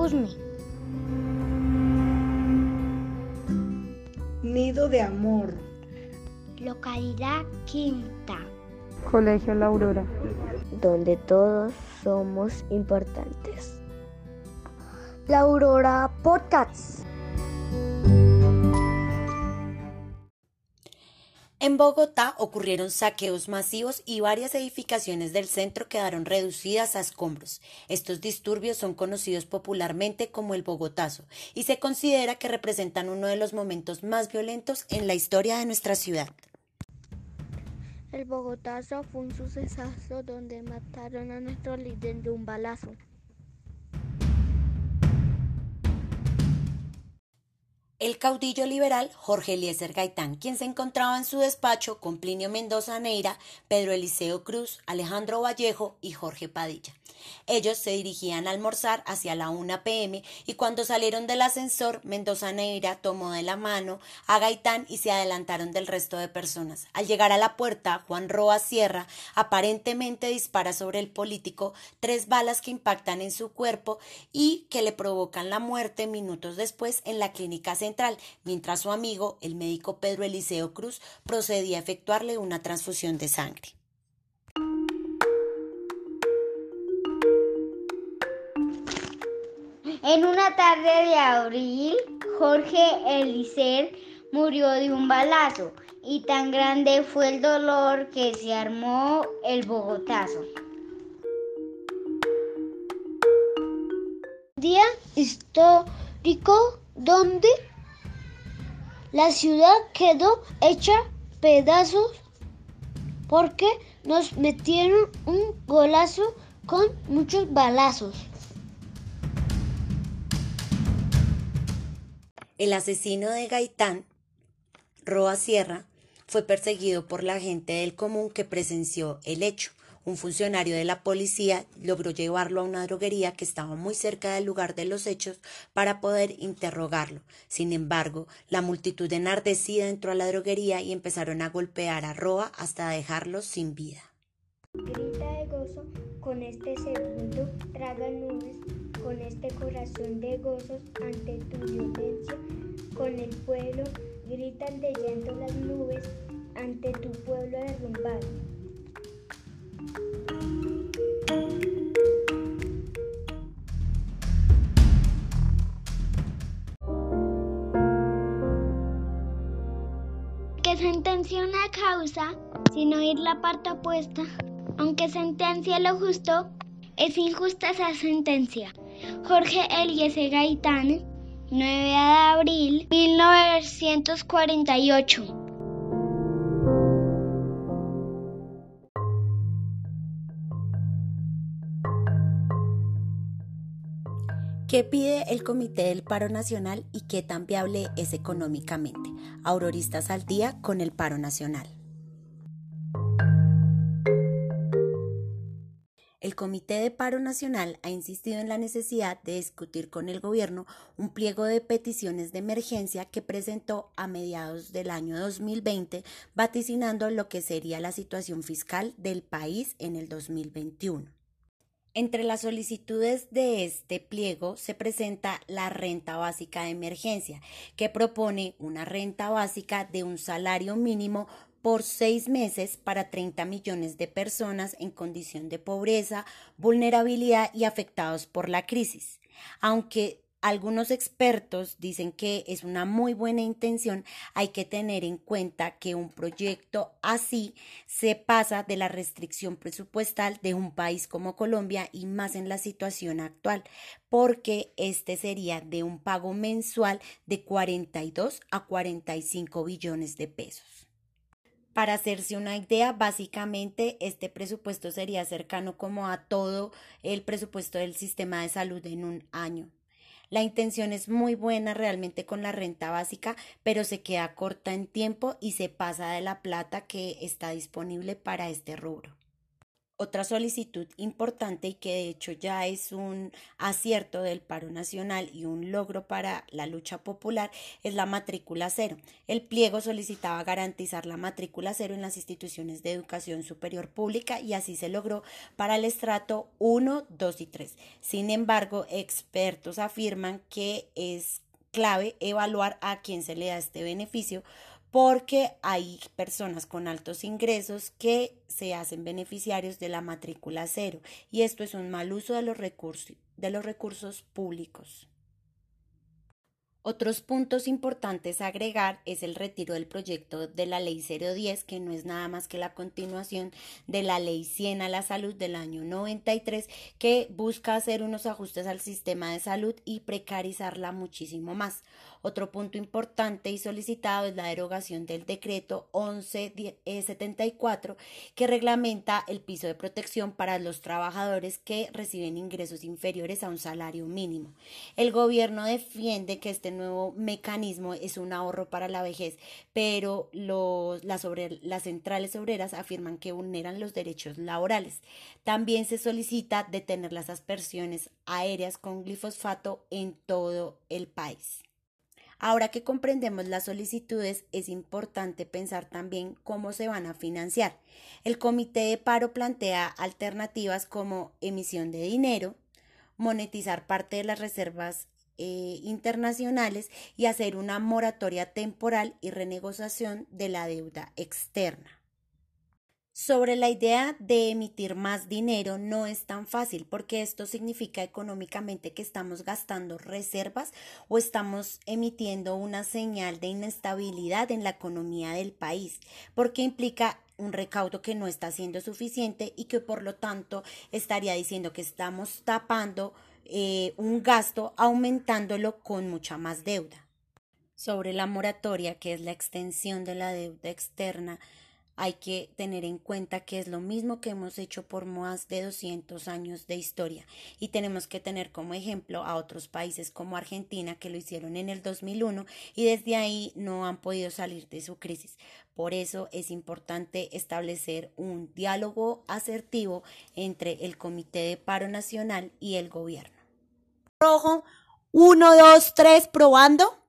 Usme. Nido de Amor. Localidad Quinta. Colegio La Aurora. Donde todos somos importantes. La Aurora Podcasts. Bogotá ocurrieron saqueos masivos y varias edificaciones del centro quedaron reducidas a escombros. Estos disturbios son conocidos popularmente como el Bogotazo y se considera que representan uno de los momentos más violentos en la historia de nuestra ciudad. El Bogotazo fue un sucesazo donde mataron a nuestro líder de un balazo. El caudillo liberal Jorge Eliezer Gaitán, quien se encontraba en su despacho con Plinio Mendoza Neira, Pedro Eliseo Cruz, Alejandro Vallejo y Jorge Padilla. Ellos se dirigían a almorzar hacia la 1 pm y cuando salieron del ascensor, Mendoza Neira tomó de la mano a Gaitán y se adelantaron del resto de personas. Al llegar a la puerta, Juan Roa Sierra aparentemente dispara sobre el político tres balas que impactan en su cuerpo y que le provocan la muerte minutos después en la clínica central mientras su amigo, el médico Pedro Eliseo Cruz, procedía a efectuarle una transfusión de sangre. En una tarde de abril, Jorge Elicer murió de un balazo y tan grande fue el dolor que se armó el Bogotazo. Día histórico donde la ciudad quedó hecha pedazos porque nos metieron un golazo con muchos balazos. El asesino de Gaitán, Roa Sierra, fue perseguido por la gente del común que presenció el hecho un funcionario de la policía logró llevarlo a una droguería que estaba muy cerca del lugar de los hechos para poder interrogarlo. Sin embargo, la multitud enardecida entró a la droguería y empezaron a golpear a Roa hasta dejarlo sin vida. Grita de gozo con este segundo, traga nubes con este corazón de gozos ante tu violencia. Con el pueblo gritan de llanto las nubes ante tu pueblo derrumbado. Sentencia una causa sin oír la parte opuesta, aunque sentencia lo justo, es injusta esa sentencia. Jorge Eliese Gaitán, 9 de abril 1948. ¿Qué pide el Comité del Paro Nacional y qué tan viable es económicamente? Auroristas al día con el paro nacional. El Comité de Paro Nacional ha insistido en la necesidad de discutir con el gobierno un pliego de peticiones de emergencia que presentó a mediados del año 2020, vaticinando lo que sería la situación fiscal del país en el 2021. Entre las solicitudes de este pliego se presenta la renta básica de emergencia, que propone una renta básica de un salario mínimo por seis meses para 30 millones de personas en condición de pobreza, vulnerabilidad y afectados por la crisis. Aunque algunos expertos dicen que es una muy buena intención, hay que tener en cuenta que un proyecto así se pasa de la restricción presupuestal de un país como Colombia y más en la situación actual, porque este sería de un pago mensual de 42 a 45 billones de pesos. Para hacerse una idea, básicamente este presupuesto sería cercano como a todo el presupuesto del sistema de salud en un año. La intención es muy buena realmente con la renta básica, pero se queda corta en tiempo y se pasa de la plata que está disponible para este rubro. Otra solicitud importante y que de hecho ya es un acierto del paro nacional y un logro para la lucha popular es la matrícula cero. El pliego solicitaba garantizar la matrícula cero en las instituciones de educación superior pública y así se logró para el estrato 1, 2 y 3. Sin embargo, expertos afirman que es clave evaluar a quién se le da este beneficio porque hay personas con altos ingresos que se hacen beneficiarios de la matrícula cero y esto es un mal uso de los recursos, de los recursos públicos. Otros puntos importantes a agregar es el retiro del proyecto de la Ley 010, que no es nada más que la continuación de la Ley 100 a la salud del año 93, que busca hacer unos ajustes al sistema de salud y precarizarla muchísimo más. Otro punto importante y solicitado es la derogación del decreto 1174 que reglamenta el piso de protección para los trabajadores que reciben ingresos inferiores a un salario mínimo. El gobierno defiende que este nuevo mecanismo es un ahorro para la vejez, pero las, las centrales obreras afirman que vulneran los derechos laborales. También se solicita detener las aspersiones aéreas con glifosfato en todo el país. Ahora que comprendemos las solicitudes, es importante pensar también cómo se van a financiar. El comité de paro plantea alternativas como emisión de dinero, monetizar parte de las reservas eh, internacionales y hacer una moratoria temporal y renegociación de la deuda externa. Sobre la idea de emitir más dinero no es tan fácil porque esto significa económicamente que estamos gastando reservas o estamos emitiendo una señal de inestabilidad en la economía del país porque implica un recaudo que no está siendo suficiente y que por lo tanto estaría diciendo que estamos tapando eh, un gasto aumentándolo con mucha más deuda. Sobre la moratoria, que es la extensión de la deuda externa, hay que tener en cuenta que es lo mismo que hemos hecho por más de 200 años de historia y tenemos que tener como ejemplo a otros países como Argentina que lo hicieron en el 2001 y desde ahí no han podido salir de su crisis. Por eso es importante establecer un diálogo asertivo entre el Comité de Paro Nacional y el gobierno. Rojo, 1, 2, 3, probando.